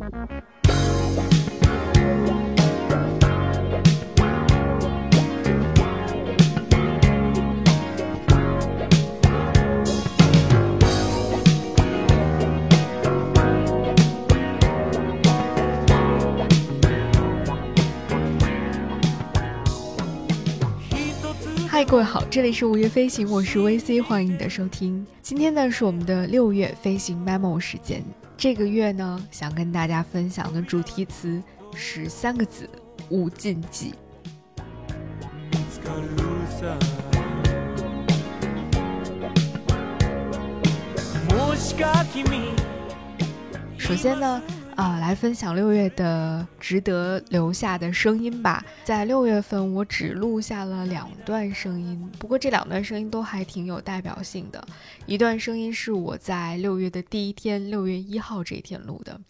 嗨，各位好，这里是五月飞行，我是 VC，欢迎你的收听。今天呢是我们的六月飞行 memo 时间。这个月呢，想跟大家分享的主题词是三个字：无禁忌。首先呢。啊，来分享六月的值得留下的声音吧。在六月份，我只录下了两段声音，不过这两段声音都还挺有代表性的。一段声音是我在六月的第一天，六月一号这一天录的。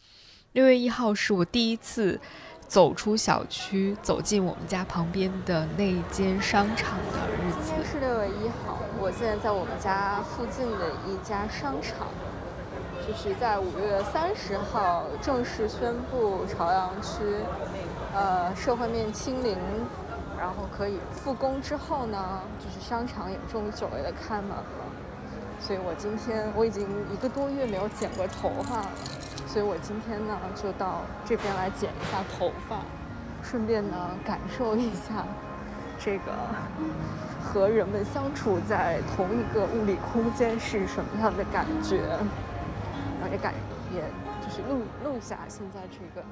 六月一号是我第一次走出小区，走进我们家旁边的那间商场的日子。是六月一号，我现在在我们家附近的一家商场。就是在五月三十号正式宣布朝阳区，呃，社会面清零，然后可以复工之后呢，就是商场也终于久违的开门了。所以我今天我已经一个多月没有剪过头发了，所以我今天呢就到这边来剪一下头发，顺便呢感受一下这个和人们相处在同一个物理空间是什么样的感觉。也感也就是录录下现在这个。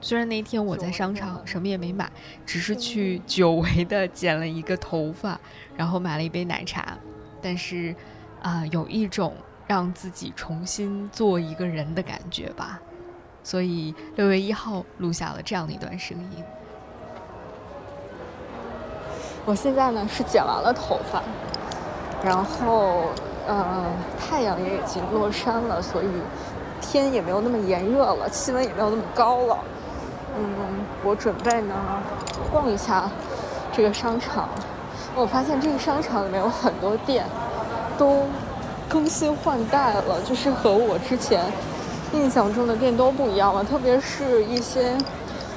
虽然那天我在商场什么也没买，只是去久违的剪了一个头发，然后买了一杯奶茶，但是啊，有一种让自己重新做一个人的感觉吧。所以六月一号录下了这样的一段声音。我现在呢是剪完了头发，然后。呃，太阳也已经落山了，所以天也没有那么炎热了，气温也没有那么高了。嗯，我准备呢逛一下这个商场。我发现这个商场里面有很多店都更新换代了，就是和我之前印象中的店都不一样了，特别是一些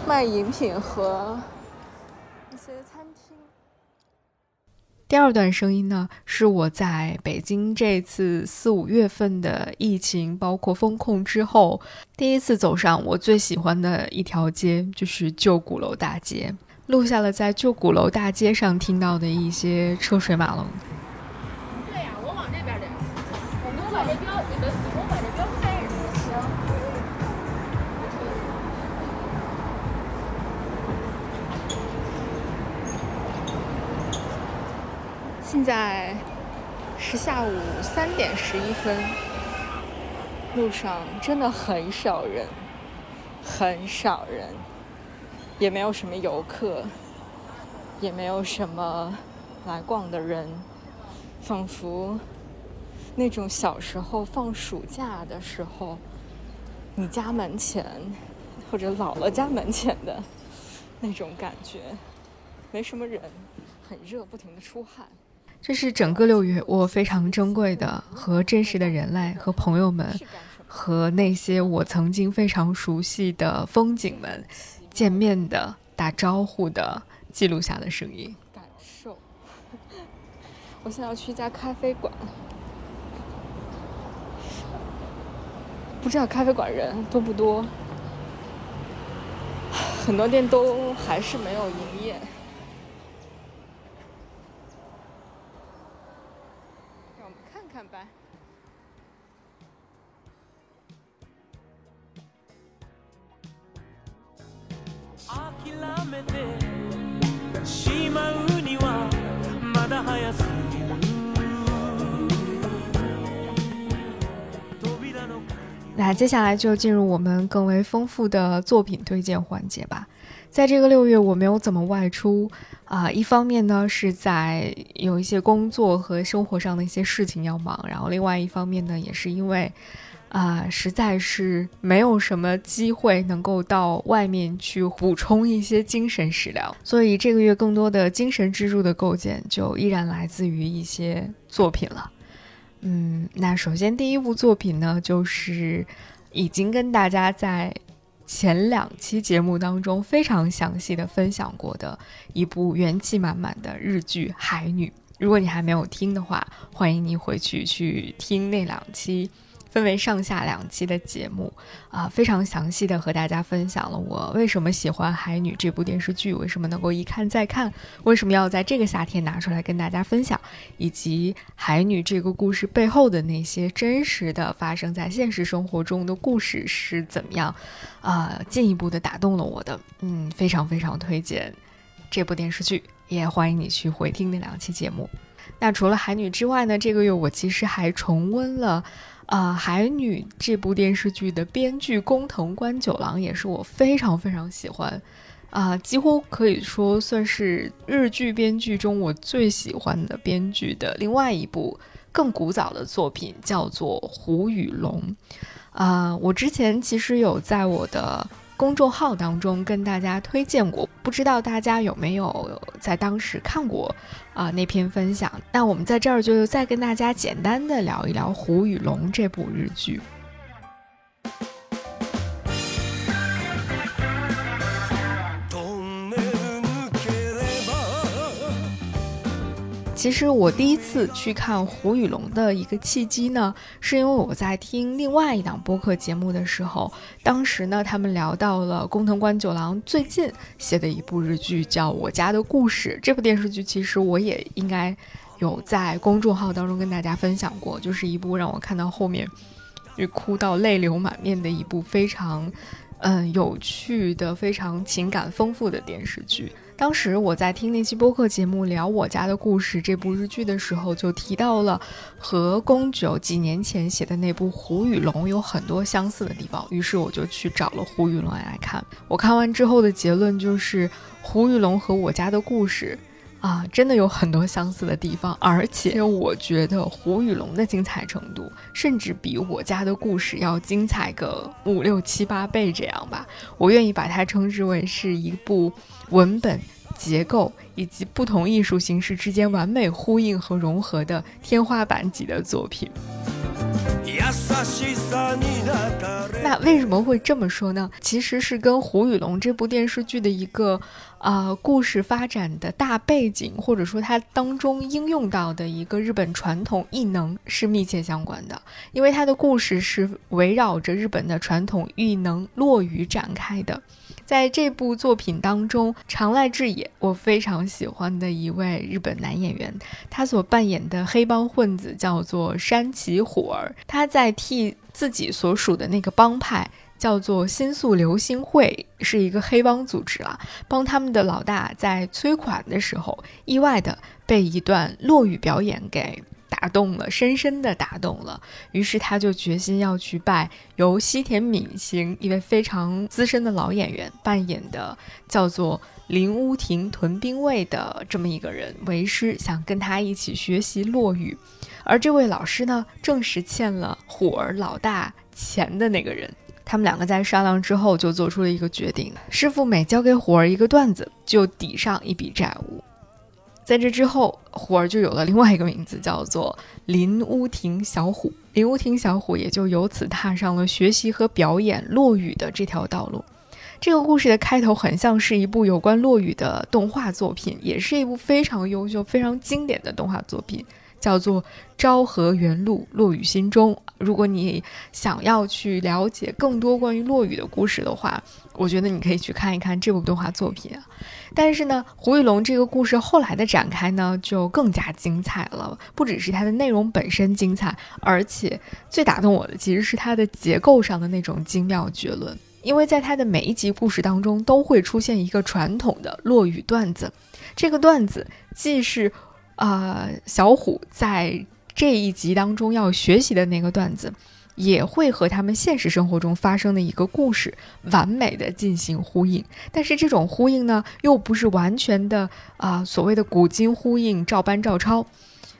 卖饮品和。第二段声音呢，是我在北京这次四五月份的疫情，包括封控之后，第一次走上我最喜欢的一条街，就是旧鼓楼大街，录下了在旧鼓楼大街上听到的一些车水马龙。现在是下午三点十一分，路上真的很少人，很少人，也没有什么游客，也没有什么来逛的人，仿佛那种小时候放暑假的时候，你家门前或者姥姥家门前的那种感觉，没什么人，很热，不停的出汗。这是整个六月我非常珍贵的和真实的人类和朋友们，和那些我曾经非常熟悉的风景们见面的、打招呼的、记录下的声音。感受。我现在要去一家咖啡馆，不知道咖啡馆人多不多，很多店都还是没有营业。那接下来就进入我们更为丰富的作品推荐环节吧。在这个六月，我没有怎么外出啊。一方面呢，是在有一些工作和生活上的一些事情要忙；然后另外一方面呢，也是因为啊，实在是没有什么机会能够到外面去补充一些精神食粮。所以这个月更多的精神支柱的构建，就依然来自于一些作品了。嗯，那首先第一部作品呢，就是已经跟大家在前两期节目当中非常详细的分享过的一部元气满满的日剧《海女》。如果你还没有听的话，欢迎你回去去听那两期。分为上下两期的节目，啊，非常详细的和大家分享了我为什么喜欢《海女》这部电视剧，为什么能够一看再看，为什么要在这个夏天拿出来跟大家分享，以及《海女》这个故事背后的那些真实的发生在现实生活中的故事是怎么样，啊，进一步的打动了我的，嗯，非常非常推荐这部电视剧，也欢迎你去回听那两期节目。那除了《海女》之外呢，这个月我其实还重温了。啊，《海女》这部电视剧的编剧工藤官九郎也是我非常非常喜欢，啊，几乎可以说算是日剧编剧中我最喜欢的编剧的另外一部更古早的作品，叫做《虎与龙》。啊，我之前其实有在我的。公众号当中跟大家推荐过，不知道大家有没有在当时看过啊那篇分享？那我们在这儿就再跟大家简单的聊一聊《虎与龙》这部日剧。其实我第一次去看《胡与龙》的一个契机呢，是因为我在听另外一档播客节目的时候，当时呢他们聊到了工藤官九郎最近写的一部日剧，叫《我家的故事》。这部电视剧其实我也应该有在公众号当中跟大家分享过，就是一部让我看到后面就哭到泪流满面的一部非常嗯有趣的、非常情感丰富的电视剧。当时我在听那期播客节目聊《我家的故事》这部日剧的时候，就提到了和宫九几年前写的那部《胡与龙》有很多相似的地方，于是我就去找了《胡与龙》来看。我看完之后的结论就是，《胡与龙》和《我家的故事》啊，真的有很多相似的地方，而且我觉得《虎与龙》的精彩程度，甚至比《我家的故事》要精彩个五六七八倍这样吧。我愿意把它称之为是一部。文本结构以及不同艺术形式之间完美呼应和融合的天花板级的作品。那为什么会这么说呢？其实是跟《胡与龙》这部电视剧的一个啊故事发展的大背景，或者说它当中应用到的一个日本传统异能是密切相关的。因为它的故事是围绕着日本的传统异能落羽展开的。在这部作品当中，长濑智也，我非常喜欢的一位日本男演员，他所扮演的黑帮混子叫做山崎虎儿，他在替自己所属的那个帮派叫做新宿流星会，是一个黑帮组织啊，帮他们的老大在催款的时候，意外的被一段落雨表演给。打动了，深深的打动了。于是他就决心要去拜由西田敏行一位非常资深的老演员扮演的叫做林屋亭屯兵卫的这么一个人为师，想跟他一起学习落语。而这位老师呢，正是欠了虎儿老大钱的那个人。他们两个在商量之后，就做出了一个决定：师傅每教给虎儿一个段子，就抵上一笔债务。在这之后，虎儿就有了另外一个名字，叫做林屋亭小虎。林屋亭小虎也就由此踏上了学习和表演落雨的这条道路。这个故事的开头很像是一部有关落雨的动画作品，也是一部非常优秀、非常经典的动画作品。叫做《昭和元禄落雨心中》。如果你想要去了解更多关于落雨的故事的话，我觉得你可以去看一看这部动画作品。但是呢，胡玉龙这个故事后来的展开呢，就更加精彩了。不只是它的内容本身精彩，而且最打动我的其实是它的结构上的那种精妙绝伦。因为在它的每一集故事当中，都会出现一个传统的落雨段子。这个段子既是啊，小虎在这一集当中要学习的那个段子，也会和他们现实生活中发生的一个故事完美的进行呼应。但是这种呼应呢，又不是完全的啊，所谓的古今呼应、照搬照抄。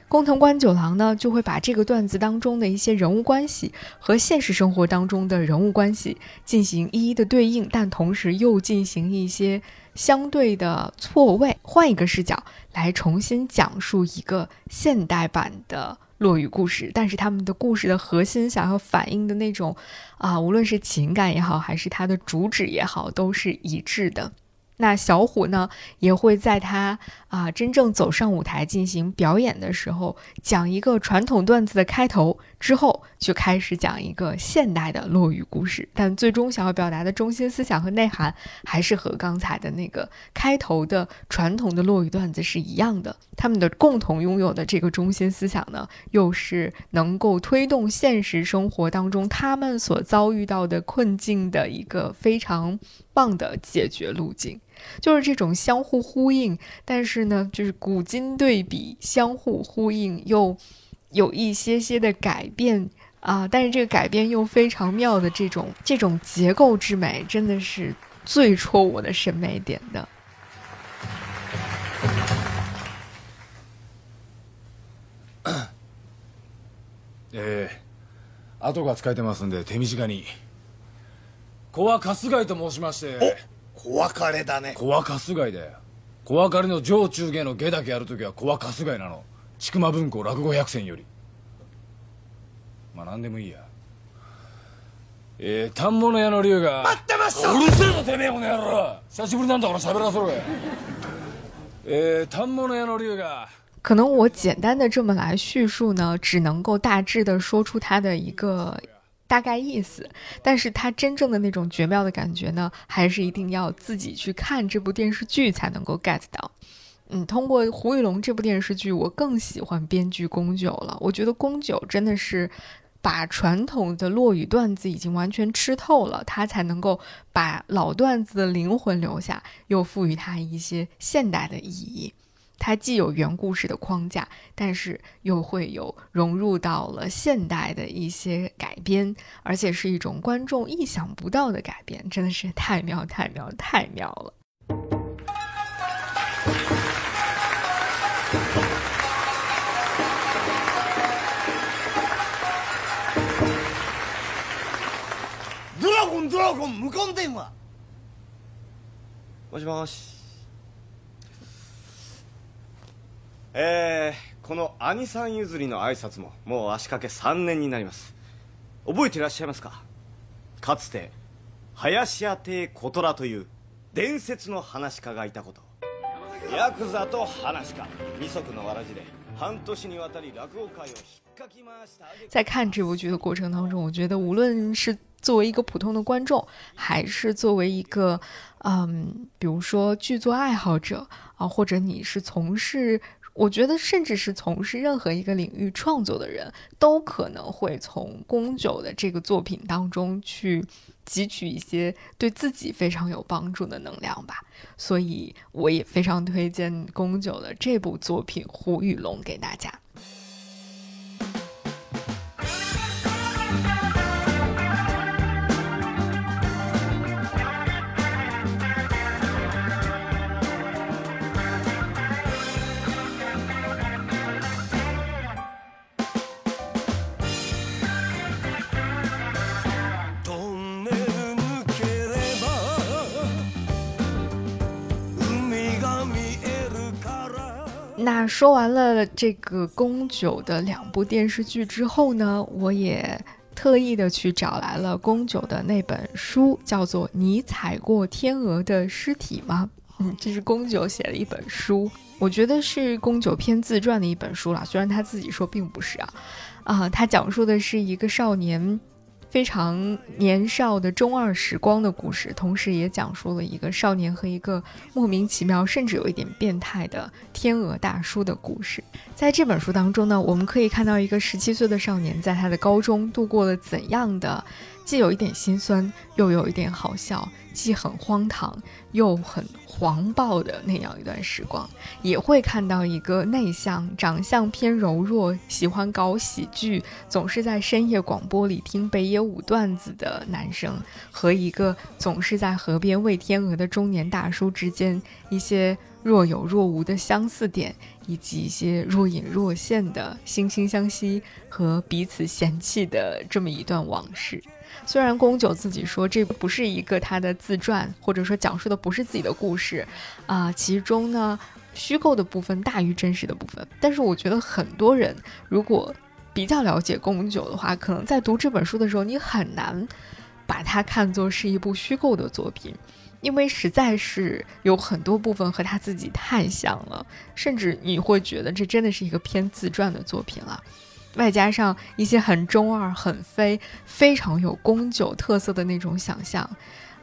工藤官九郎呢，就会把这个段子当中的一些人物关系和现实生活当中的人物关系进行一一的对应，但同时又进行一些。相对的错位，换一个视角来重新讲述一个现代版的落雨故事，但是他们的故事的核心想要反映的那种啊，无论是情感也好，还是它的主旨也好，都是一致的。那小虎呢，也会在他啊真正走上舞台进行表演的时候，讲一个传统段子的开头，之后就开始讲一个现代的落语故事。但最终想要表达的中心思想和内涵，还是和刚才的那个开头的传统的落语段子是一样的。他们的共同拥有的这个中心思想呢，又是能够推动现实生活当中他们所遭遇到的困境的一个非常棒的解决路径。就是这种相互呼应，但是呢，就是古今对比，相互呼应，又有一些些的改变啊，但是这个改变又非常妙的这种这种结构之美，真的是最戳我的审美点的。えー、後が使えてますんで手短に。 子は春日井と申しまして。小別れだね。小は春日井だよ。小別れの上中下の下だけやるときは小は春日井なの。千曲文庫落語百選より。まあ何でもいいや。えー、反物屋の龍が。待ってました。うるせえぞてめえこの野郎。久しぶりなんだから喋らせろよ。えー、反物屋の龍が。可能我简单的这么来叙述呢，只能够大致的说出它的一个大概意思，但是它真正的那种绝妙的感觉呢，还是一定要自己去看这部电视剧才能够 get 到。嗯，通过《胡玉龙》这部电视剧，我更喜欢编剧宫九了。我觉得宫九真的是把传统的落语段子已经完全吃透了，他才能够把老段子的灵魂留下，又赋予它一些现代的意义。它既有原故事的框架，但是又会有融入到了现代的一些改编，而且是一种观众意想不到的改编，真的是太妙太妙太妙了。ドラゴンドラゴン無言電話もしもし えー、この兄さん譲りの挨拶ももう足掛け3年になります。覚えていらっしゃいますか？かつて林家亭小虎という伝説の話家がいたこと。ヤクザと話家。二足のわらじで。半年にわたり落語会を引っかき回した。在看这部剧的过程当中，我觉得无论是作为一个普通的观众，还是作为一个，嗯，比如说剧作爱好者啊，或者你是从事。我觉得，甚至是从事任何一个领域创作的人，都可能会从宫九的这个作品当中去汲取一些对自己非常有帮助的能量吧。所以，我也非常推荐宫九的这部作品《胡与龙》给大家。那说完了这个宫九的两部电视剧之后呢，我也特意的去找来了宫九的那本书，叫做《你踩过天鹅的尸体吗》？嗯，这是宫九写的一本书，我觉得是宫九偏自传的一本书了，虽然他自己说并不是啊，啊，他讲述的是一个少年。非常年少的中二时光的故事，同时也讲述了一个少年和一个莫名其妙，甚至有一点变态的天鹅大叔的故事。在这本书当中呢，我们可以看到一个十七岁的少年在他的高中度过了怎样的，既有一点心酸，又有一点好笑。既很荒唐又很狂暴的那样一段时光，也会看到一个内向、长相偏柔弱、喜欢搞喜剧、总是在深夜广播里听北野武段子的男生，和一个总是在河边喂天鹅的中年大叔之间一些若有若无的相似点，以及一些若隐若现的惺惺相惜和彼此嫌弃的这么一段往事。虽然宫九自己说这不是一个他的自传，或者说讲述的不是自己的故事，啊，其中呢虚构的部分大于真实的部分。但是我觉得很多人如果比较了解宫九的话，可能在读这本书的时候，你很难把它看作是一部虚构的作品，因为实在是有很多部分和他自己太像了，甚至你会觉得这真的是一个偏自传的作品了。外加上一些很中二、很非、非常有宫酒特色的那种想象，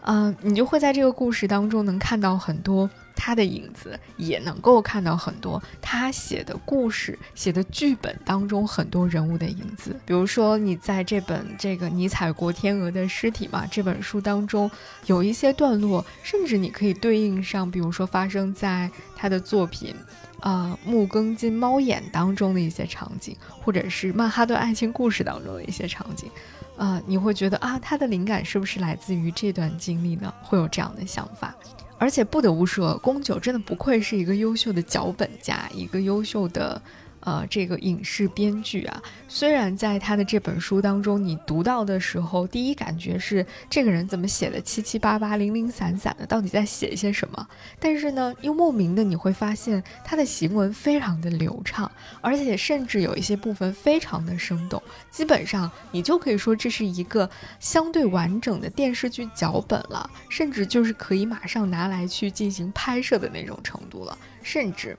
嗯，你就会在这个故事当中能看到很多。他的影子也能够看到很多他写的故事、写的剧本当中很多人物的影子。比如说，你在这本这个尼采过天鹅的尸体嘛？这本书当中有一些段落，甚至你可以对应上，比如说发生在他的作品，啊，《木更津猫眼》当中的一些场景，或者是《曼哈顿爱情故事》当中的一些场景，啊，你会觉得啊，他的灵感是不是来自于这段经历呢？会有这样的想法。而且不得不说，宫九真的不愧是一个优秀的脚本家，一个优秀的。呃，这个影视编剧啊，虽然在他的这本书当中，你读到的时候，第一感觉是这个人怎么写的七七八八、零零散散的，到底在写些什么？但是呢，又莫名的你会发现他的行文非常的流畅，而且甚至有一些部分非常的生动。基本上你就可以说这是一个相对完整的电视剧脚本了，甚至就是可以马上拿来去进行拍摄的那种程度了，甚至。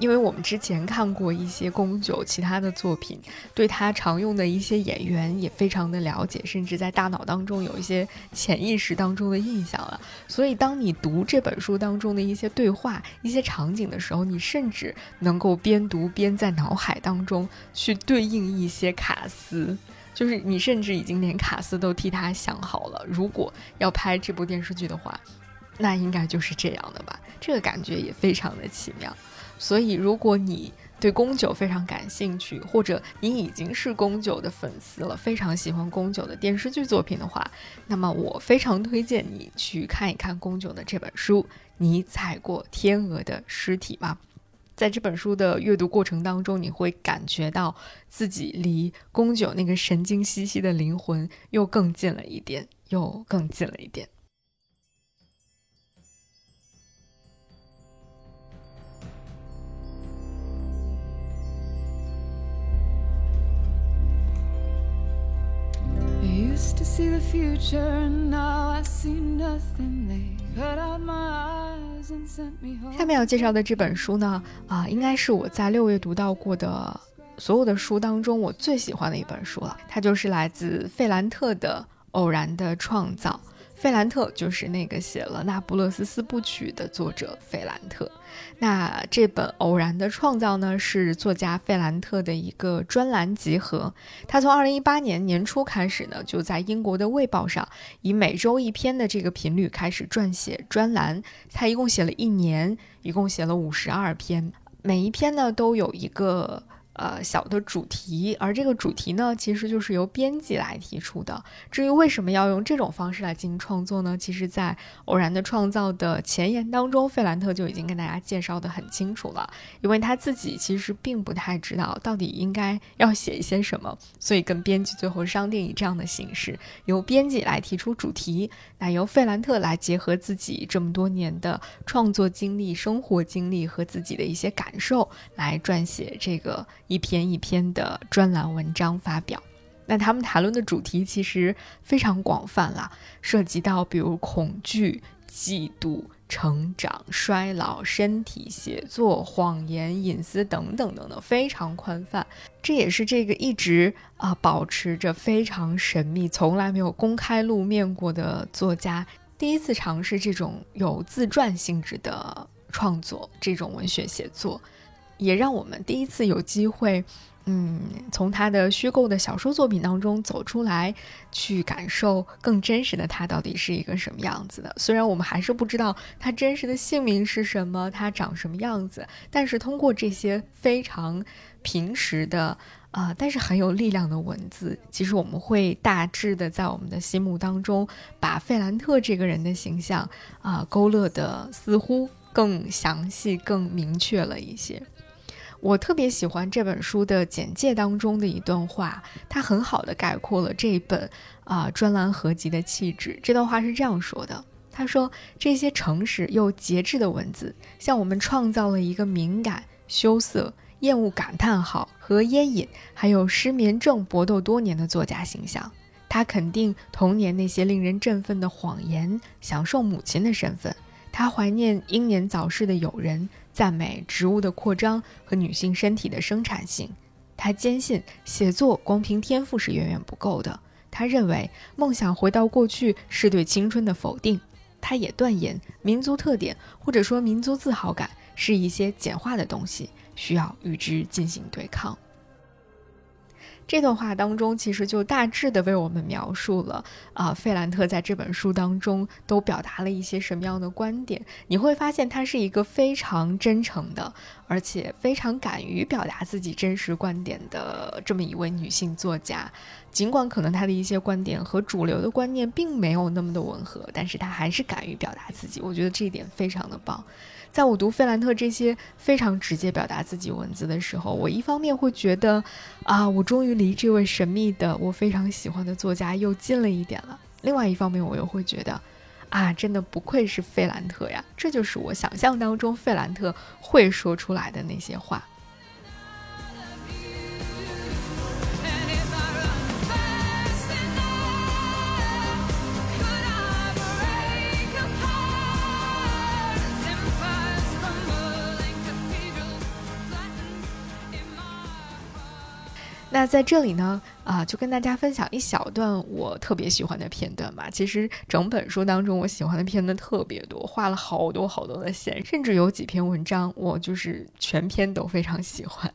因为我们之前看过一些宫九其他的作品，对他常用的一些演员也非常的了解，甚至在大脑当中有一些潜意识当中的印象了。所以，当你读这本书当中的一些对话、一些场景的时候，你甚至能够边读边在脑海当中去对应一些卡司，就是你甚至已经连卡司都替他想好了。如果要拍这部电视剧的话，那应该就是这样的吧？这个感觉也非常的奇妙。所以，如果你对宫九非常感兴趣，或者你已经是宫九的粉丝了，非常喜欢宫九的电视剧作品的话，那么我非常推荐你去看一看宫九的这本书《你踩过天鹅的尸体吗》。在这本书的阅读过程当中，你会感觉到自己离宫九那个神经兮兮的灵魂又更近了一点，又更近了一点。To see the future now i see nothing. They put out my eyes and sent me home. 下面要介绍的这本书呢啊应该是我在六月读到过的所有的书当中我最喜欢的一本书了。它就是来自费兰特的偶然的创造。费兰特就是那个写了《那不勒斯四部曲》的作者费兰特。那这本《偶然的创造》呢，是作家费兰特的一个专栏集合。他从二零一八年年初开始呢，就在英国的《卫报》上以每周一篇的这个频率开始撰写专栏。他一共写了一年，一共写了五十二篇，每一篇呢都有一个。呃，小的主题，而这个主题呢，其实就是由编辑来提出的。至于为什么要用这种方式来进行创作呢？其实，在《偶然的创造》的前言当中，费兰特就已经跟大家介绍的很清楚了。因为他自己其实并不太知道到底应该要写一些什么，所以跟编辑最后商定以这样的形式，由编辑来提出主题，那由费兰特来结合自己这么多年的创作经历、生活经历和自己的一些感受，来撰写这个。一篇一篇的专栏文章发表，那他们谈论的主题其实非常广泛了，涉及到比如恐惧、嫉妒、成长、衰老、身体、写作、谎言、隐私等等等等，非常宽泛。这也是这个一直啊保持着非常神秘、从来没有公开露面过的作家，第一次尝试这种有自传性质的创作，这种文学写作。也让我们第一次有机会，嗯，从他的虚构的小说作品当中走出来，去感受更真实的他到底是一个什么样子的。虽然我们还是不知道他真实的姓名是什么，他长什么样子，但是通过这些非常平实的啊，但是很有力量的文字，其实我们会大致的在我们的心目当中，把费兰特这个人的形象啊勾勒的似乎更详细、更明确了一些。我特别喜欢这本书的简介当中的一段话，它很好的概括了这一本啊专栏合集的气质。这段话是这样说的：他说，这些诚实又节制的文字，向我们创造了一个敏感、羞涩、厌恶感叹号和烟瘾，还有失眠症搏斗多年的作家形象。他肯定童年那些令人振奋的谎言，享受母亲的身份。他怀念英年早逝的友人，赞美植物的扩张和女性身体的生产性。他坚信写作光凭天赋是远远不够的。他认为梦想回到过去是对青春的否定。他也断言民族特点或者说民族自豪感是一些简化的东西，需要与之进行对抗。这段话当中，其实就大致的为我们描述了啊，费兰特在这本书当中都表达了一些什么样的观点。你会发现，她是一个非常真诚的，而且非常敢于表达自己真实观点的这么一位女性作家。尽管可能她的一些观点和主流的观念并没有那么的吻合，但是她还是敢于表达自己。我觉得这一点非常的棒。在我读费兰特这些非常直接表达自己文字的时候，我一方面会觉得，啊，我终于离这位神秘的我非常喜欢的作家又近了一点了；另外一方面，我又会觉得，啊，真的不愧是费兰特呀，这就是我想象当中费兰特会说出来的那些话。那在这里呢，啊，就跟大家分享一小段我特别喜欢的片段吧。其实整本书当中，我喜欢的片段特别多，画了好多好多的线，甚至有几篇文章，我就是全篇都非常喜欢。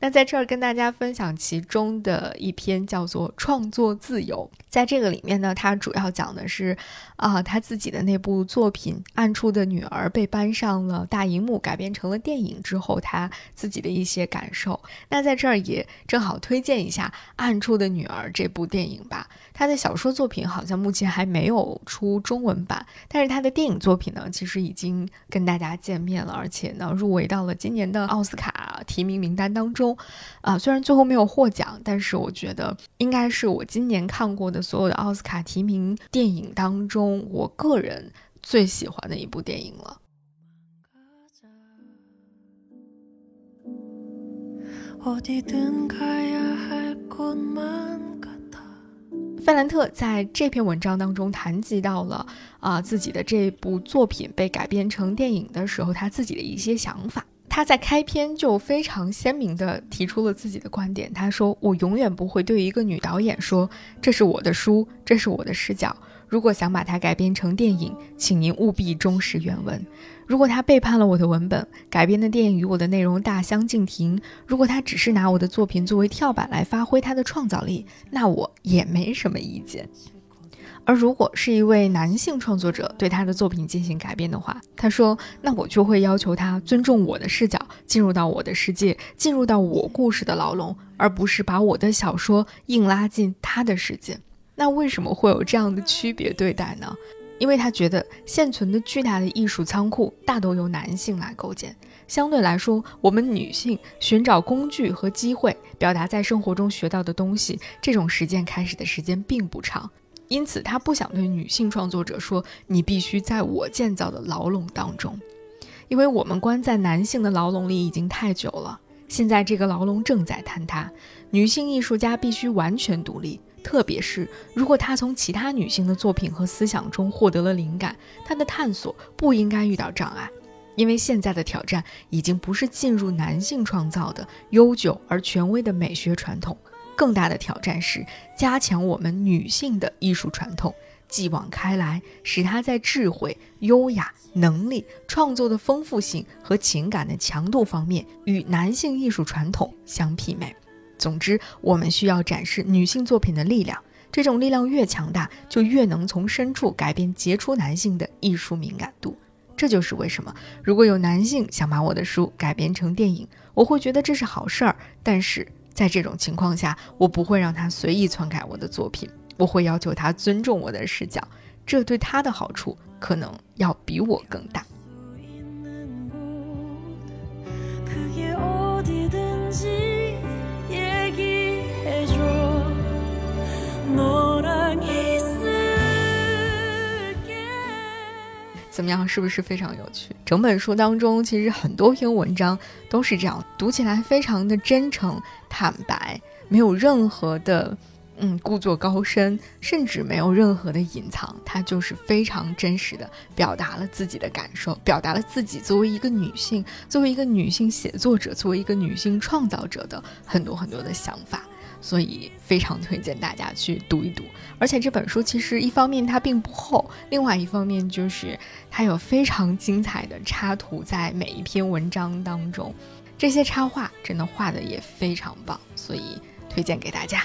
那在这儿跟大家分享其中的一篇，叫做《创作自由》。在这个里面呢，它主要讲的是，啊，他自己的那部作品《暗处的女儿》被搬上了大荧幕，改编成了电影之后，他自己的一些感受。那在这儿也正好推荐一下《暗处的女儿》这部电影吧。他的小说作品好像目前还没有出中文版，但是他的电影作品呢，其实已经跟大家见面了，而且呢，入围到了今年的奥斯卡提名名单当中。啊，虽然最后没有获奖，但是我觉得应该是我今年看过的所有的奥斯卡提名电影当中，我个人最喜欢的一部电影了。费兰特在这篇文章当中谈及到了啊自己的这部作品被改编成电影的时候，他自己的一些想法。他在开篇就非常鲜明地提出了自己的观点。他说：“我永远不会对一个女导演说，这是我的书，这是我的视角。如果想把它改编成电影，请您务必忠实原文。如果他背叛了我的文本，改编的电影与我的内容大相径庭；如果他只是拿我的作品作为跳板来发挥他的创造力，那我也没什么意见。”而如果是一位男性创作者对他的作品进行改编的话，他说：“那我就会要求他尊重我的视角，进入到我的世界，进入到我故事的牢笼，而不是把我的小说硬拉进他的世界。”那为什么会有这样的区别对待呢？因为他觉得现存的巨大的艺术仓库大都由男性来构建，相对来说，我们女性寻找工具和机会，表达在生活中学到的东西，这种实践开始的时间并不长。因此，他不想对女性创作者说：“你必须在我建造的牢笼当中，因为我们关在男性的牢笼里已经太久了。现在这个牢笼正在坍塌，女性艺术家必须完全独立。特别是如果她从其他女性的作品和思想中获得了灵感，她的探索不应该遇到障碍，因为现在的挑战已经不是进入男性创造的悠久而权威的美学传统。”更大的挑战是加强我们女性的艺术传统，继往开来，使她在智慧、优雅、能力、创作的丰富性和情感的强度方面与男性艺术传统相媲美。总之，我们需要展示女性作品的力量，这种力量越强大，就越能从深处改变杰出男性的艺术敏感度。这就是为什么，如果有男性想把我的书改编成电影，我会觉得这是好事儿。但是。在这种情况下，我不会让他随意篡改我的作品，我会要求他尊重我的视角，这对他的好处可能要比我更大。怎么样？是不是非常有趣？整本书当中，其实很多篇文章都是这样，读起来非常的真诚、坦白，没有任何的嗯故作高深，甚至没有任何的隐藏，它就是非常真实的表达了自己的感受，表达了自己作为一个女性、作为一个女性写作者、作为一个女性创造者的很多很多的想法。所以非常推荐大家去读一读，而且这本书其实一方面它并不厚，另外一方面就是它有非常精彩的插图在每一篇文章当中，这些插画真的画的也非常棒，所以推荐给大家。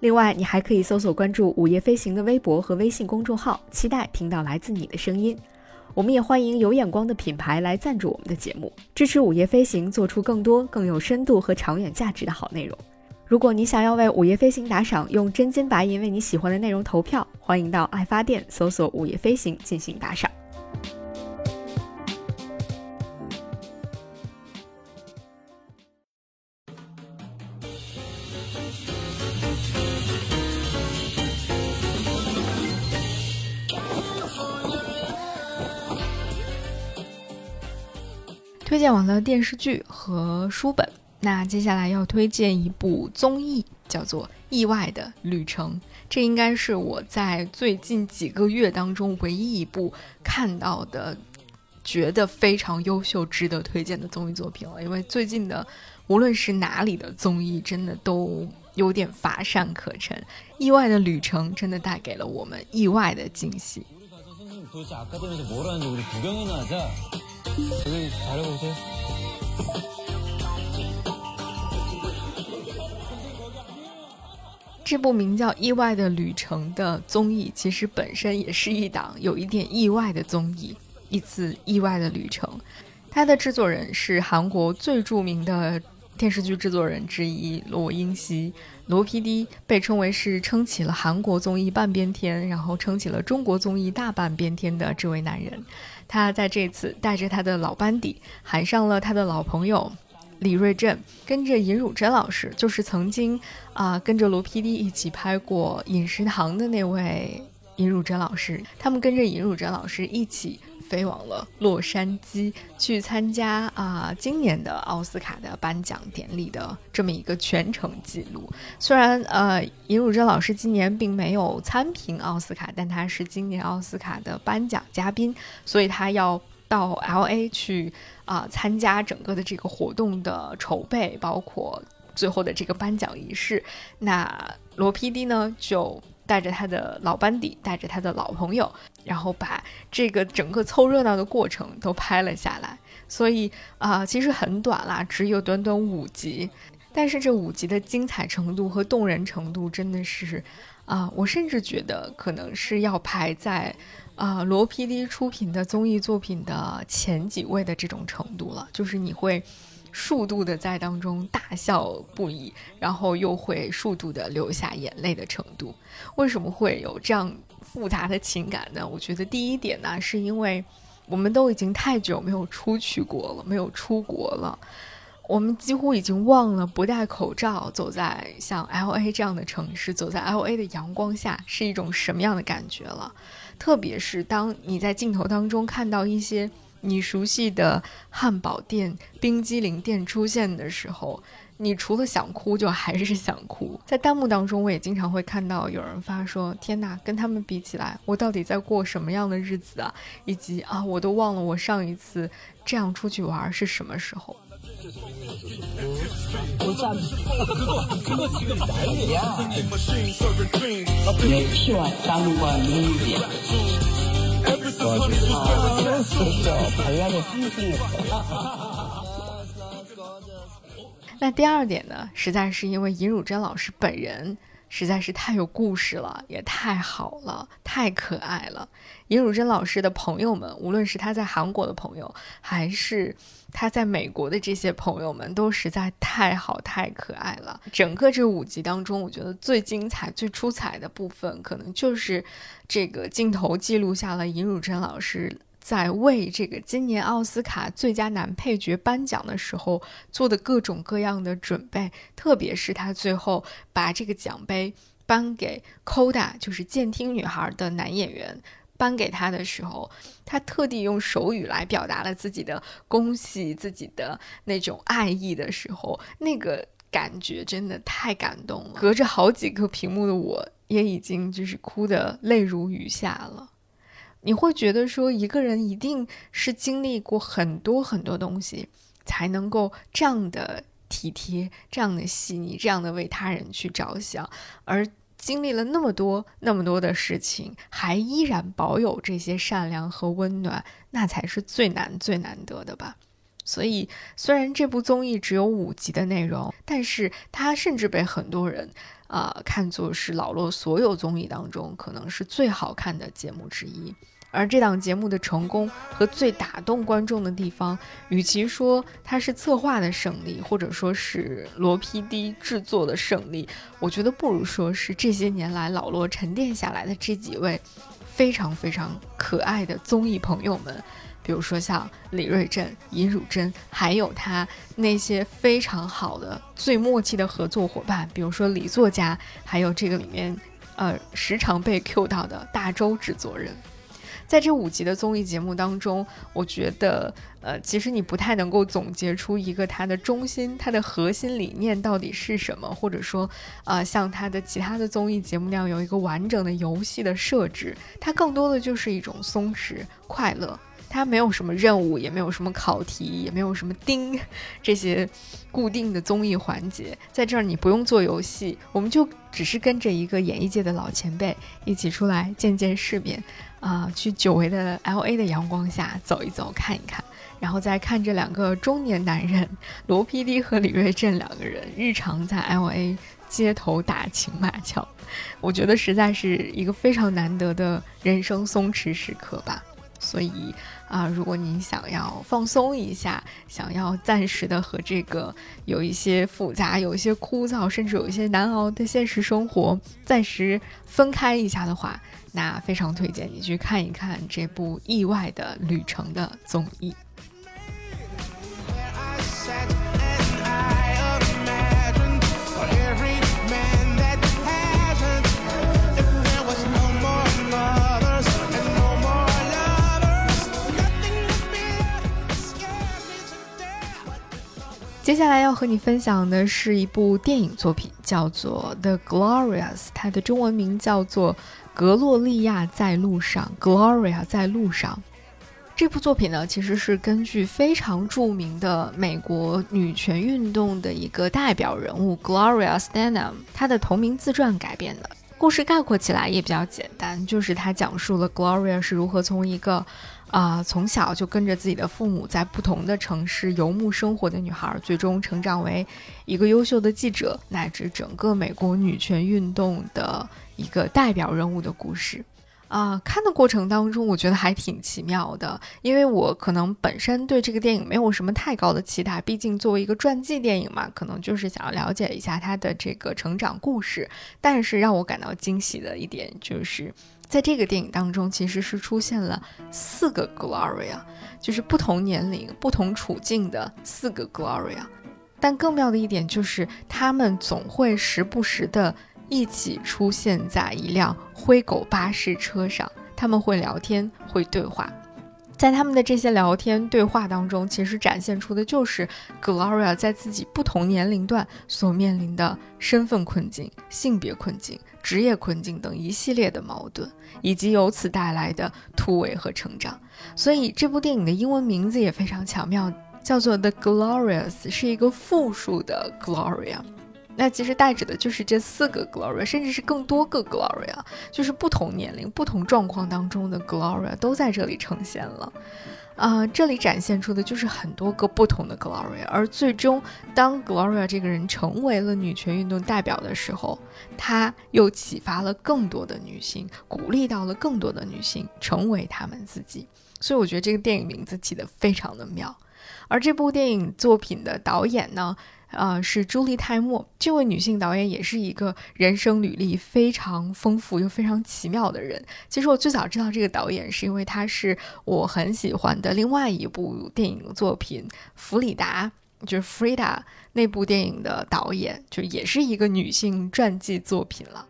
另外，你还可以搜索关注“午夜飞行”的微博和微信公众号，期待听到来自你的声音。我们也欢迎有眼光的品牌来赞助我们的节目，支持“午夜飞行”做出更多更有深度和长远价值的好内容。如果你想要为“午夜飞行”打赏，用真金白银为你喜欢的内容投票，欢迎到爱发电搜索“午夜飞行”进行打赏。推荐完了电视剧和书本，那接下来要推荐一部综艺，叫做《意外的旅程》。这应该是我在最近几个月当中唯一一部看到的，觉得非常优秀、值得推荐的综艺作品了。因为最近的无论是哪里的综艺，真的都有点乏善可陈，《意外的旅程》真的带给了我们意外的惊喜。여기 잘해보세요. 这部名叫《意外的旅程》的综艺，其实本身也是一档有一点意外的综艺，一次意外的旅程。它的制作人是韩国最着名的电视剧制作人之一罗英熙，罗 PD 被称为是撑起了韩国综艺半边天，然后撑起了中国综艺大半边天的这位男人。 他在这次带着他的老班底，喊上了他的老朋友李瑞镇，跟着尹汝贞老师，就是曾经啊跟着罗 PD 一起拍过《饮食堂》的那位尹汝贞老师，他们跟着尹汝贞老师一起。飞往了洛杉矶去参加啊今年的奥斯卡的颁奖典礼的这么一个全程记录。虽然呃尹汝贞老师今年并没有参评奥斯卡，但他是今年奥斯卡的颁奖嘉宾，所以他要到 L A 去啊参加整个的这个活动的筹备，包括最后的这个颁奖仪式。那罗 PD 呢就。带着他的老班底，带着他的老朋友，然后把这个整个凑热闹的过程都拍了下来。所以啊，其实很短啦，只有短短五集，但是这五集的精彩程度和动人程度真的是啊，我甚至觉得可能是要排在啊罗 PD 出品的综艺作品的前几位的这种程度了，就是你会。数度的在当中大笑不已，然后又会数度的流下眼泪的程度，为什么会有这样复杂的情感呢？我觉得第一点呢，是因为我们都已经太久没有出去过了，没有出国了，我们几乎已经忘了不戴口罩走在像 L A 这样的城市，走在 L A 的阳光下是一种什么样的感觉了。特别是当你在镜头当中看到一些。你熟悉的汉堡店、冰激凌店出现的时候，你除了想哭，就还是想哭。在弹幕当中，我也经常会看到有人发说：“天哪，跟他们比起来，我到底在过什么样的日子啊？”以及啊，我都忘了我上一次这样出去玩是什么时候。那第二点呢，实在是因为尹汝贞老师本人。实在是太有故事了，也太好了，太可爱了。尹汝贞老师的朋友们，无论是他在韩国的朋友，还是他在美国的这些朋友们，都实在太好、太可爱了。整个这五集当中，我觉得最精彩、最出彩的部分，可能就是这个镜头记录下了尹汝贞老师。在为这个今年奥斯卡最佳男配角颁奖的时候做的各种各样的准备，特别是他最后把这个奖杯颁给 Koda，就是监听女孩的男演员，颁给他的时候，他特地用手语来表达了自己的恭喜、自己的那种爱意的时候，那个感觉真的太感动了。隔着好几个屏幕的我，也已经就是哭得泪如雨下了。你会觉得说，一个人一定是经历过很多很多东西，才能够这样的体贴、这样的细腻、这样的为他人去着想，而经历了那么多那么多的事情，还依然保有这些善良和温暖，那才是最难最难得的吧。所以，虽然这部综艺只有五集的内容，但是它甚至被很多人啊看作是老罗所有综艺当中可能是最好看的节目之一。而这档节目的成功和最打动观众的地方，与其说它是策划的胜利，或者说是罗 PD 制作的胜利，我觉得不如说是这些年来老罗沉淀下来的这几位非常非常可爱的综艺朋友们，比如说像李瑞镇、尹汝贞，还有他那些非常好的、最默契的合作伙伴，比如说李作家，还有这个里面呃时常被 Q 到的大周制作人。在这五集的综艺节目当中，我觉得，呃，其实你不太能够总结出一个它的中心、它的核心理念到底是什么，或者说，啊，像它的其他的综艺节目那样有一个完整的游戏的设置，它更多的就是一种松弛、快乐。它没有什么任务，也没有什么考题，也没有什么钉这些固定的综艺环节。在这儿，你不用做游戏，我们就只是跟着一个演艺界的老前辈一起出来见见世面，啊，去久违的 L A 的阳光下走一走、看一看，然后再看这两个中年男人罗 PD 和李瑞镇两个人日常在 L A 街头打情骂俏，我觉得实在是一个非常难得的人生松弛时刻吧。所以啊，如果您想要放松一下，想要暂时的和这个有一些复杂、有一些枯燥，甚至有一些难熬的现实生活暂时分开一下的话，那非常推荐你去看一看这部《意外的旅程》的综艺。接下来要和你分享的是一部电影作品，叫做《The Glorious》，它的中文名叫做《格洛丽亚在路上》，Gloria 在路上。这部作品呢，其实是根据非常著名的美国女权运动的一个代表人物 Gloria Steinem 她的同名自传改编的。故事概括起来也比较简单，就是它讲述了 Gloria 是如何从一个啊，从小就跟着自己的父母在不同的城市游牧生活的女孩，最终成长为一个优秀的记者，乃至整个美国女权运动的一个代表人物的故事。啊，看的过程当中，我觉得还挺奇妙的，因为我可能本身对这个电影没有什么太高的期待，毕竟作为一个传记电影嘛，可能就是想要了解一下他的这个成长故事。但是让我感到惊喜的一点就是。在这个电影当中，其实是出现了四个 Gloria，就是不同年龄、不同处境的四个 Gloria。但更妙的一点就是，他们总会时不时的一起出现在一辆灰狗巴士车上，他们会聊天，会对话。在他们的这些聊天对话当中，其实展现出的就是 Gloria 在自己不同年龄段所面临的身份困境、性别困境、职业困境等一系列的矛盾，以及由此带来的突围和成长。所以这部电影的英文名字也非常巧妙，叫做 The Glorious，是一个复数的 Gloria。那其实代指的就是这四个 Gloria，甚至是更多个 Gloria，就是不同年龄、不同状况当中的 Gloria 都在这里呈现了。啊，这里展现出的就是很多个不同的 Gloria，而最终当 Gloria 这个人成为了女权运动代表的时候，她又启发了更多的女性，鼓励到了更多的女性成为她们自己。所以我觉得这个电影名字起得非常的妙。而这部电影作品的导演呢？呃，是朱莉·泰默这位女性导演，也是一个人生履历非常丰富又非常奇妙的人。其实我最早知道这个导演，是因为她是我很喜欢的另外一部电影作品《弗里达》，就是《Frida》那部电影的导演，就也是一个女性传记作品了。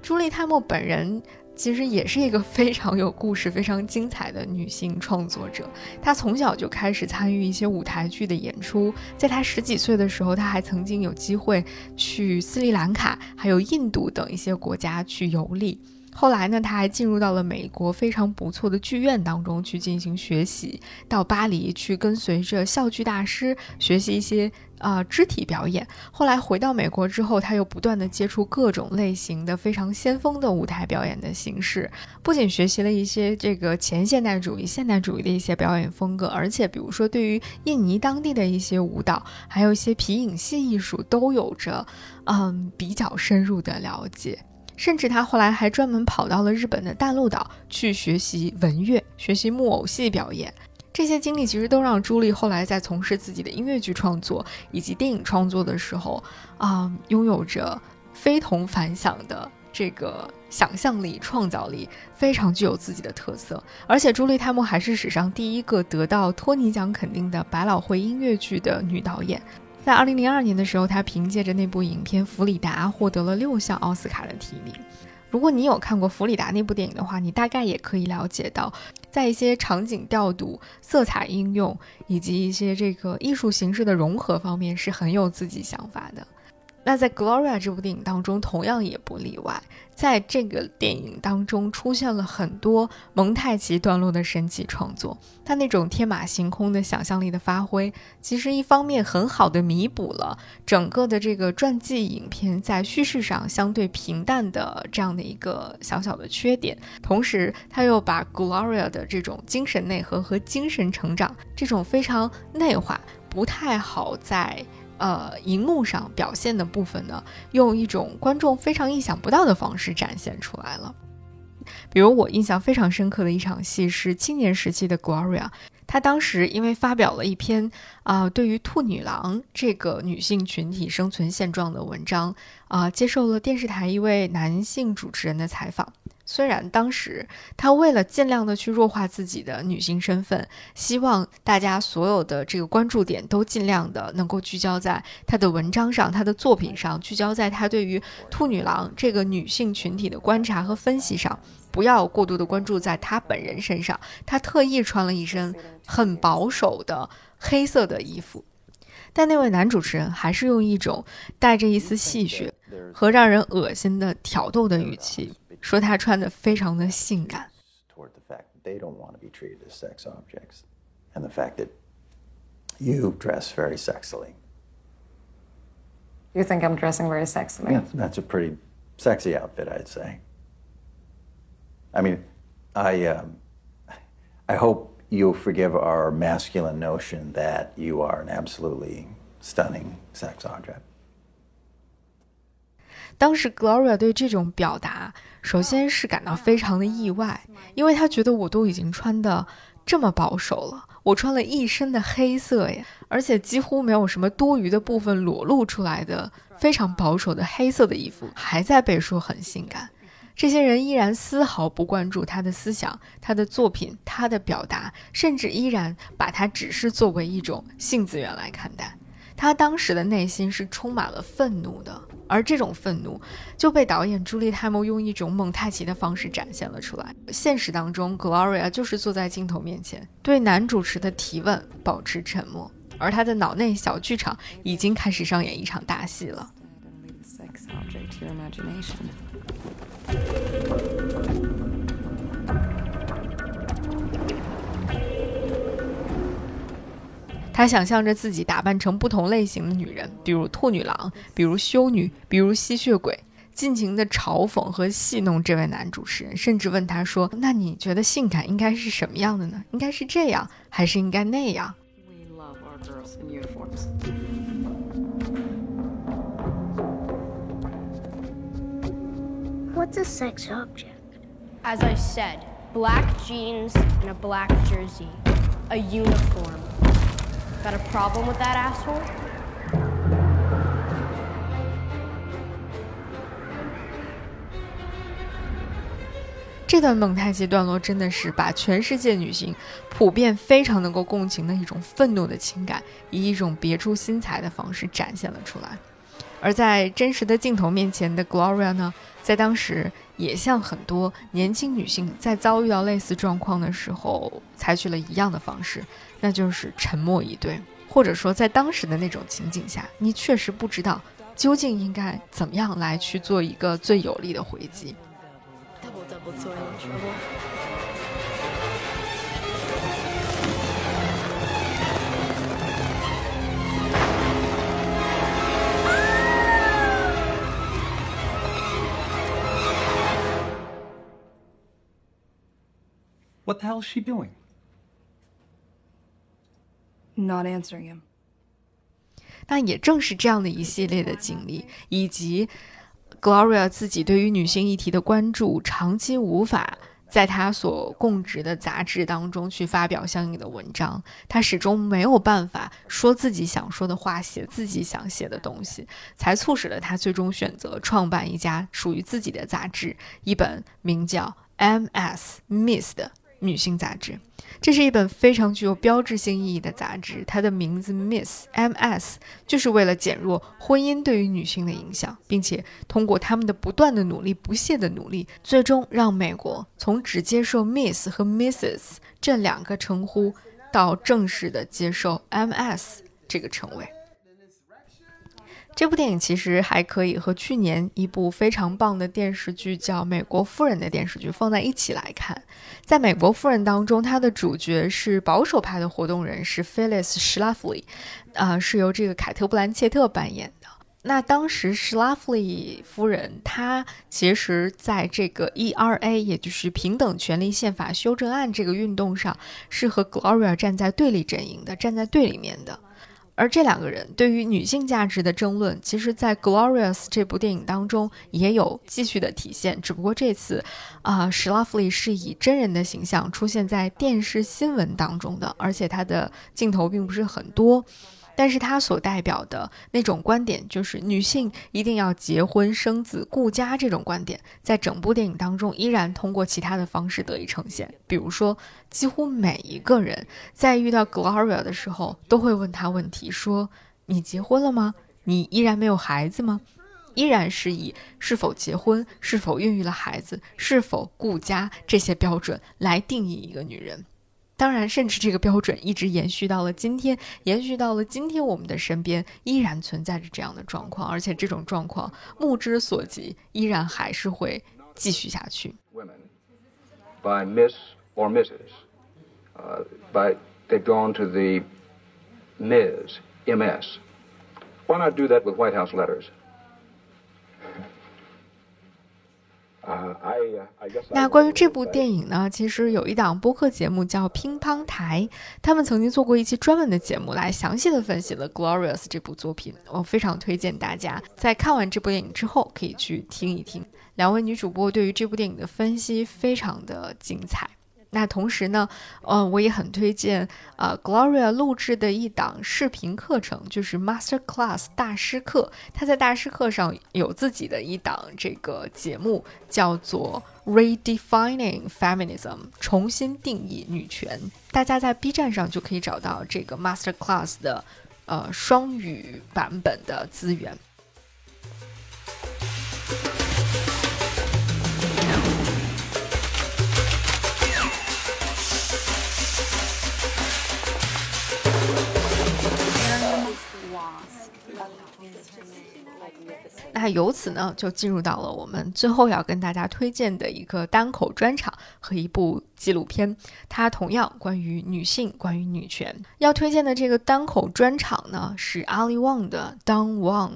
朱莉·泰默本人。其实也是一个非常有故事、非常精彩的女性创作者。她从小就开始参与一些舞台剧的演出，在她十几岁的时候，她还曾经有机会去斯里兰卡、还有印度等一些国家去游历。后来呢，他还进入到了美国非常不错的剧院当中去进行学习，到巴黎去跟随着笑剧大师学习一些啊肢体表演。后来回到美国之后，他又不断的接触各种类型的非常先锋的舞台表演的形式，不仅学习了一些这个前现代主义、现代主义的一些表演风格，而且比如说对于印尼当地的一些舞蹈，还有一些皮影戏艺术，都有着嗯比较深入的了解。甚至他后来还专门跑到了日本的淡路岛去学习文乐，学习木偶戏表演。这些经历其实都让朱莉后来在从事自己的音乐剧创作以及电影创作的时候，啊，拥有着非同凡响的这个想象力、创造力，非常具有自己的特色。而且，朱莉泰默还是史上第一个得到托尼奖肯定的百老汇音乐剧的女导演。在二零零二年的时候，他凭借着那部影片《弗里达》获得了六项奥斯卡的提名。如果你有看过《弗里达》那部电影的话，你大概也可以了解到，在一些场景调度、色彩应用以及一些这个艺术形式的融合方面，是很有自己想法的。那在《Gloria》这部电影当中，同样也不例外。在这个电影当中，出现了很多蒙太奇段落的神奇创作。他那种天马行空的想象力的发挥，其实一方面很好的弥补了整个的这个传记影片在叙事上相对平淡的这样的一个小小的缺点。同时，他又把 Gloria 的这种精神内核和精神成长这种非常内化、不太好在。呃，荧幕上表现的部分呢，用一种观众非常意想不到的方式展现出来了。比如我印象非常深刻的一场戏是青年时期的 Gloria，她当时因为发表了一篇啊对于兔女郎这个女性群体生存现状的文章啊，接受了电视台一位男性主持人的采访。虽然当时他为了尽量的去弱化自己的女性身份，希望大家所有的这个关注点都尽量的能够聚焦在他的文章上、他的作品上，聚焦在他对于兔女郎这个女性群体的观察和分析上，不要过度的关注在他本人身上。他特意穿了一身很保守的黑色的衣服，但那位男主持人还是用一种带着一丝戏谑和让人恶心的挑逗的语气。说他穿的非常的性感。Toward the fact that they don't want to be treated as sex objects, and the fact that you dress very sexily. You think I'm dressing very sexily? Yeah, that's a pretty sexy outfit, I'd say. I mean, I, um, I hope you'll forgive our masculine notion that you are an absolutely stunning sex object. 当时 Gloria 对这种表达，首先是感到非常的意外，因为她觉得我都已经穿的这么保守了，我穿了一身的黑色呀，而且几乎没有什么多余的部分裸露出来的，非常保守的黑色的衣服，还在被说很性感。这些人依然丝毫不关注他的思想、他的作品、他的表达，甚至依然把他只是作为一种性资源来看待。他当时的内心是充满了愤怒的。而这种愤怒就被导演朱莉泰莫用一种蒙太奇的方式展现了出来。现实当中，Gloria 就是坐在镜头面前，对男主持的提问保持沉默，而他的脑内小剧场已经开始上演一场大戏了。他想象着自己打扮成不同类型的女人，比如兔女郎，比如修女，比如吸血鬼，尽情的嘲讽和戏弄这位男主持人，甚至问他说：“那你觉得性感应该是什么样的呢？应该是这样，还是应该那样？” What's a sex object? As I said, black jeans and a black jersey. A uniform. Got a problem with that asshole? 这段蒙太奇段落真的是把全世界女性普遍非常能够共情的一种愤怒的情感，以一种别出心裁的方式展现了出来。而在真实的镜头面前的 Gloria 呢，在当时也像很多年轻女性在遭遇到类似状况的时候，采取了一样的方式，那就是沉默以对，或者说在当时的那种情景下，你确实不知道究竟应该怎么样来去做一个最有力的回击。What the hell is she doing? Not answering him. 那也正是这样的一系列的经历，以及 Gloria 自己对于女性议题的关注，长期无法在她所供职的杂志当中去发表相应的文章，她始终没有办法说自己想说的话，写自己想写的东西，才促使了她最终选择创办一家属于自己的杂志，一本名叫《M.S. Miss》的。女性杂志，这是一本非常具有标志性意义的杂志。它的名字 Miss M.S. 就是为了减弱婚姻对于女性的影响，并且通过他们的不断的努力、不懈的努力，最终让美国从只接受 Miss 和 Mrs. 这两个称呼，到正式的接受 M.S. 这个称谓。这部电影其实还可以和去年一部非常棒的电视剧叫《美国夫人》的电视剧放在一起来看。在《美国夫人》当中，它的主角是保守派的活动人士 Phyllis Schlafly，啊，是由这个凯特·布兰切特扮演的。那当时 Schlafly 夫人她其实在这个 ERA，也就是平等权利宪法修正案这个运动上，是和 Gloria 站在对立阵营的，站在对立面的。而这两个人对于女性价值的争论，其实，在《Glorious》这部电影当中也有继续的体现。只不过这次，啊，史拉夫里是以真人的形象出现在电视新闻当中的，而且他的镜头并不是很多。但是他所代表的那种观点，就是女性一定要结婚生子顾家这种观点，在整部电影当中依然通过其他的方式得以呈现。比如说，几乎每一个人在遇到 Gloria 的时候，都会问她问题：说你结婚了吗？你依然没有孩子吗？依然是以是否结婚、是否孕育了孩子、是否顾家这些标准来定义一个女人。当然，甚至这个标准一直延续到了今天，延续到了今天，我们的身边依然存在着这样的状况，而且这种状况目之所及，依然还是会继续下去。Women by Miss or Mrs. By they've gone to the Ms. M.S. Why not do that with White House letters? 那关于这部电影呢，其实有一档播客节目叫乒乓台，他们曾经做过一期专门的节目，来详细的分析了《Glorious》这部作品。我非常推荐大家在看完这部电影之后，可以去听一听两位女主播对于这部电影的分析，非常的精彩。那同时呢，呃，我也很推荐呃 Gloria 录制的一档视频课程，就是 Master Class 大师课。他在大师课上有自己的一档这个节目，叫做 Redefining Feminism，重新定义女权。大家在 B 站上就可以找到这个 Master Class 的呃双语版本的资源。那由此呢，就进入到了我们最后要跟大家推荐的一个单口专场和一部纪录片，它同样关于女性，关于女权。要推荐的这个单口专场呢，是阿里旺的《Don Wang》。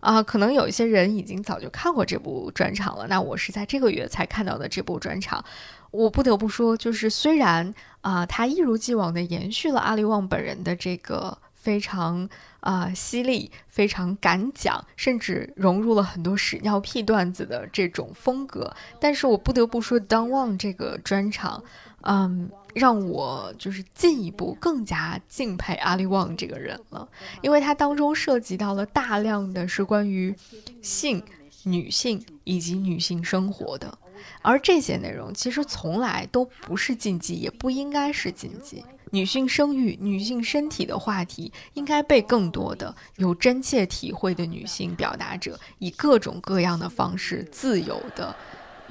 啊，可能有一些人已经早就看过这部专场了。那我是在这个月才看到的这部专场。我不得不说，就是虽然啊，他一如既往的延续了阿里旺本人的这个非常啊犀利、非常敢讲，甚至融入了很多屎尿屁段子的这种风格，但是我不得不说，Don Wang 这个专场，嗯，让我就是进一步更加敬佩阿里旺这个人了，因为他当中涉及到了大量的是关于性、女性以及女性生活的。而这些内容其实从来都不是禁忌，也不应该是禁忌。女性生育、女性身体的话题，应该被更多的有真切体会的女性表达者，以各种各样的方式，自由的、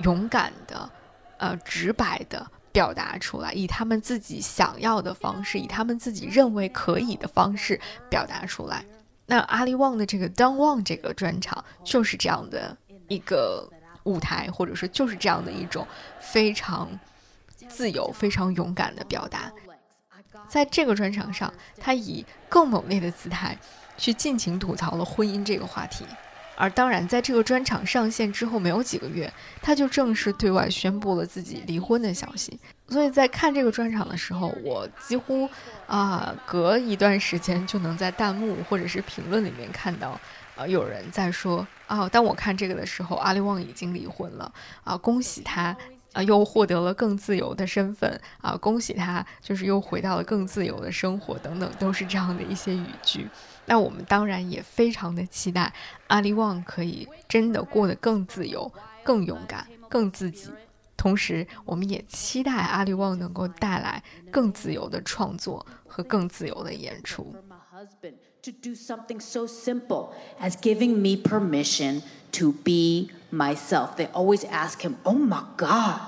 勇敢的、呃直白的表达出来，以他们自己想要的方式，以他们自己认为可以的方式表达出来。那阿里旺的这个 Don Wang 这个专场就是这样的一个。舞台，或者说就是这样的一种非常自由、非常勇敢的表达。在这个专场上，他以更猛烈的姿态去尽情吐槽了婚姻这个话题。而当然，在这个专场上线之后没有几个月，他就正式对外宣布了自己离婚的消息。所以在看这个专场的时候，我几乎啊隔一段时间就能在弹幕或者是评论里面看到。啊，有人在说啊，当我看这个的时候，阿里旺已经离婚了啊，恭喜他啊，又获得了更自由的身份啊，恭喜他，就是又回到了更自由的生活等等，都是这样的一些语句。那我们当然也非常的期待阿里旺可以真的过得更自由、更勇敢、更自己。同时，我们也期待阿里旺能够带来更自由的创作和更自由的演出。To be myself. They always ask him, Oh my God,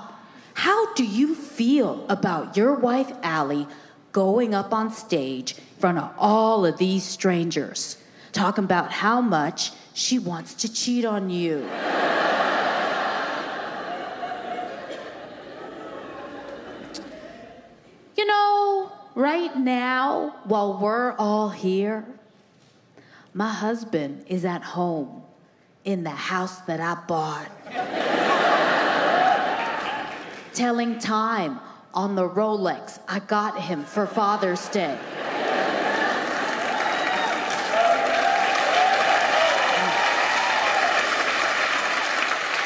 how do you feel about your wife, Allie, going up on stage in front of all of these strangers, talking about how much she wants to cheat on you? you know, right now, while we're all here, my husband is at home in the house that I bought. Telling time on the Rolex I got him for Father's Day.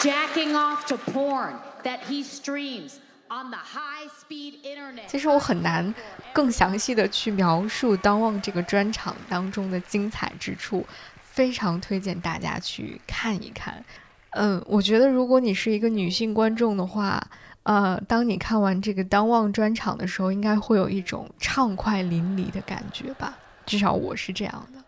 Jacking off to porn that he streams 其实我很难更详细的去描述《当旺》这个专场当中的精彩之处， 非常推荐大家去看一看。嗯，我觉得如果你是一个女性观众的话，呃，当你看完这个《当旺》专场的时候，应该会有一种畅快淋漓的感觉吧？至少我是这样的。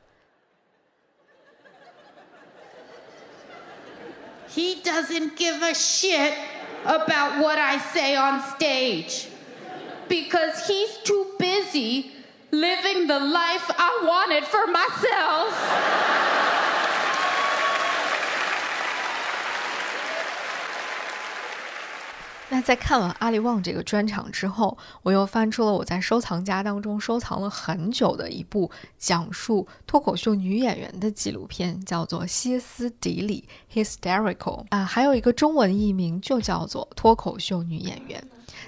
He doesn't give a shit. about what I say on stage because he's too busy living the life I wanted for myself. 那在看完阿里旺这个专场之后，我又翻出了我在收藏夹当中收藏了很久的一部讲述脱口秀女演员的纪录片，叫做《歇斯底里》（Hysterical） 啊，还有一个中文译名就叫做《脱口秀女演员》。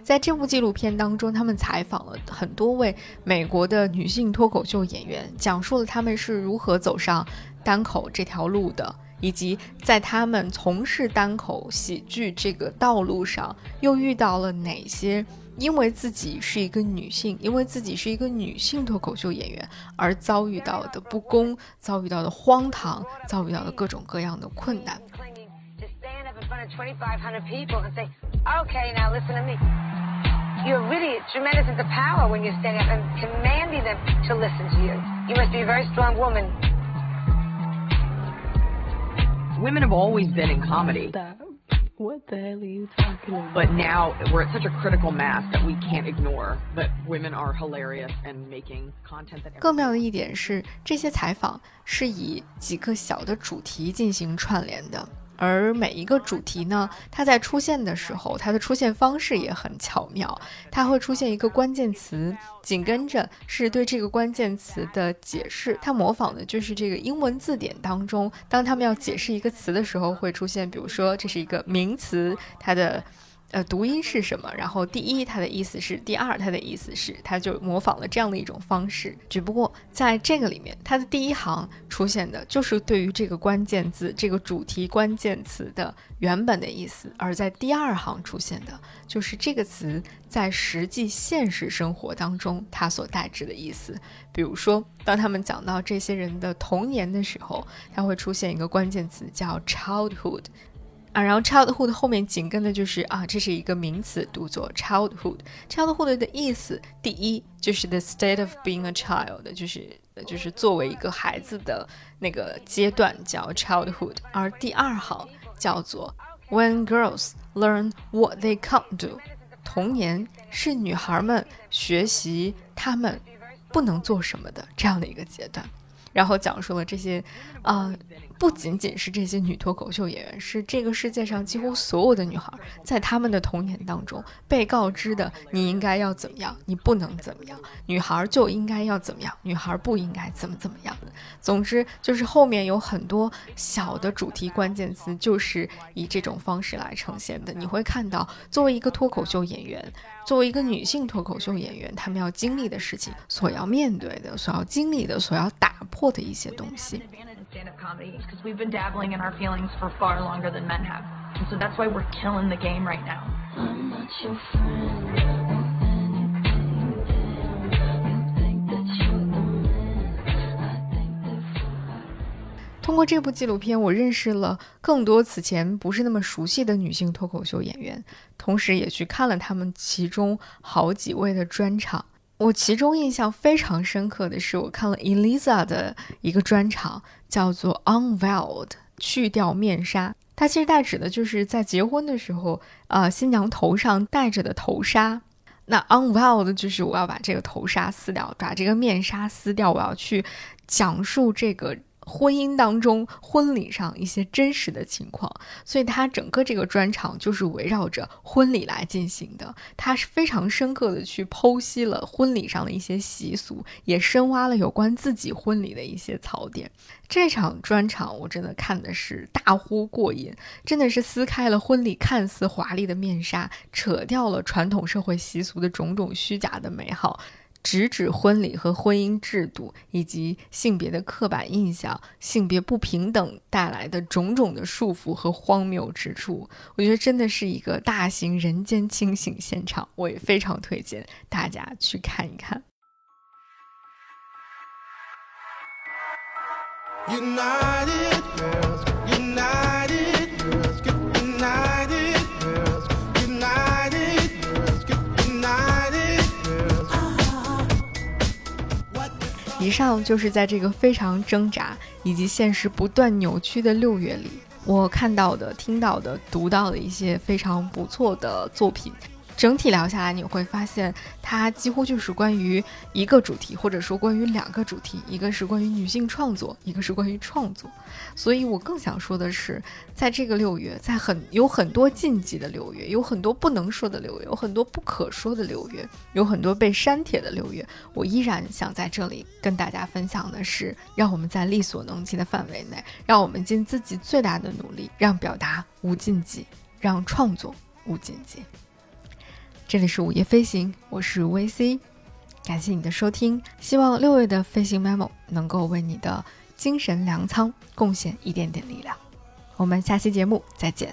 在这部纪录片当中，他们采访了很多位美国的女性脱口秀演员，讲述了他们是如何走上单口这条路的。以及在他们从事单口喜剧这个道路上，又遇到了哪些因为自己是一个女性，因为自己是一个女性脱口秀演员而遭遇到的不公、遭遇到的荒唐、遭遇到的各种各样的困难。women have always been in comedy. What the hell are you talking about? But now we're at such a critical mass that we can't ignore that women are hilarious and making content that. 更妙的一点是，这些采访是以几个小的主题进行串联的。 而每一个主题呢，它在出现的时候，它的出现方式也很巧妙。它会出现一个关键词，紧跟着是对这个关键词的解释。它模仿的就是这个英文字典当中，当他们要解释一个词的时候，会出现，比如说这是一个名词，它的。呃，读音是什么？然后第一，它的意思是；第二，它的意思是。它就模仿了这样的一种方式。只不过在这个里面，它的第一行出现的就是对于这个关键字、这个主题关键词的原本的意思；而在第二行出现的就是这个词在实际现实生活当中它所代指的意思。比如说，当他们讲到这些人的童年的时候，它会出现一个关键词叫 childhood。啊，然后 childhood 后面紧跟的就是啊，这是一个名词，读作 childhood。childhood 的意思，第一就是 the state of being a child，就是就是作为一个孩子的那个阶段叫 childhood。而第二行叫做 when girls learn what they can't do，童年是女孩们学习她们不能做什么的这样的一个阶段。然后讲述了这些，啊，不仅仅是这些女脱口秀演员，是这个世界上几乎所有的女孩，在她们的童年当中被告知的，你应该要怎么样，你不能怎么样，女孩就应该要怎么样，女孩不应该怎么怎么样。总之，就是后面有很多小的主题关键词，就是以这种方式来呈现的。你会看到，作为一个脱口秀演员。作为一个女性脱口秀演员，她们要经历的事情，所要面对的，所要经历的，所要打破的一些东西。通过这部纪录片，我认识了更多此前不是那么熟悉的女性脱口秀演员，同时也去看了他们其中好几位的专场。我其中印象非常深刻的是，我看了 Eliza 的一个专场，叫做 Unveiled，去掉面纱。它其实代指的就是在结婚的时候，呃，新娘头上戴着的头纱。那 Unveiled 就是我要把这个头纱撕掉，把这个面纱撕掉，我要去讲述这个。婚姻当中，婚礼上一些真实的情况，所以他整个这个专场就是围绕着婚礼来进行的。他是非常深刻的去剖析了婚礼上的一些习俗，也深挖了有关自己婚礼的一些槽点。这场专场我真的看的是大呼过瘾，真的是撕开了婚礼看似华丽的面纱，扯掉了传统社会习俗的种种虚假的美好。直指婚礼和婚姻制度，以及性别的刻板印象、性别不平等带来的种种的束缚和荒谬之处，我觉得真的是一个大型人间清醒现场，我也非常推荐大家去看一看。以上就是在这个非常挣扎以及现实不断扭曲的六月里，我看到的、听到的、读到的一些非常不错的作品。整体聊下来，你会发现它几乎就是关于一个主题，或者说关于两个主题，一个是关于女性创作，一个是关于创作。所以我更想说的是，在这个六月，在很有很多禁忌的六月，有很多不能说的六月，有很多不可说的六月，有很多被删帖的六月，我依然想在这里跟大家分享的是，让我们在力所能及的范围内，让我们尽自己最大的努力，让表达无禁忌，让创作无禁忌。这里是午夜飞行，我是 VC，感谢你的收听，希望六月的飞行 memo 能够为你的精神粮仓贡献一点点力量。我们下期节目再见。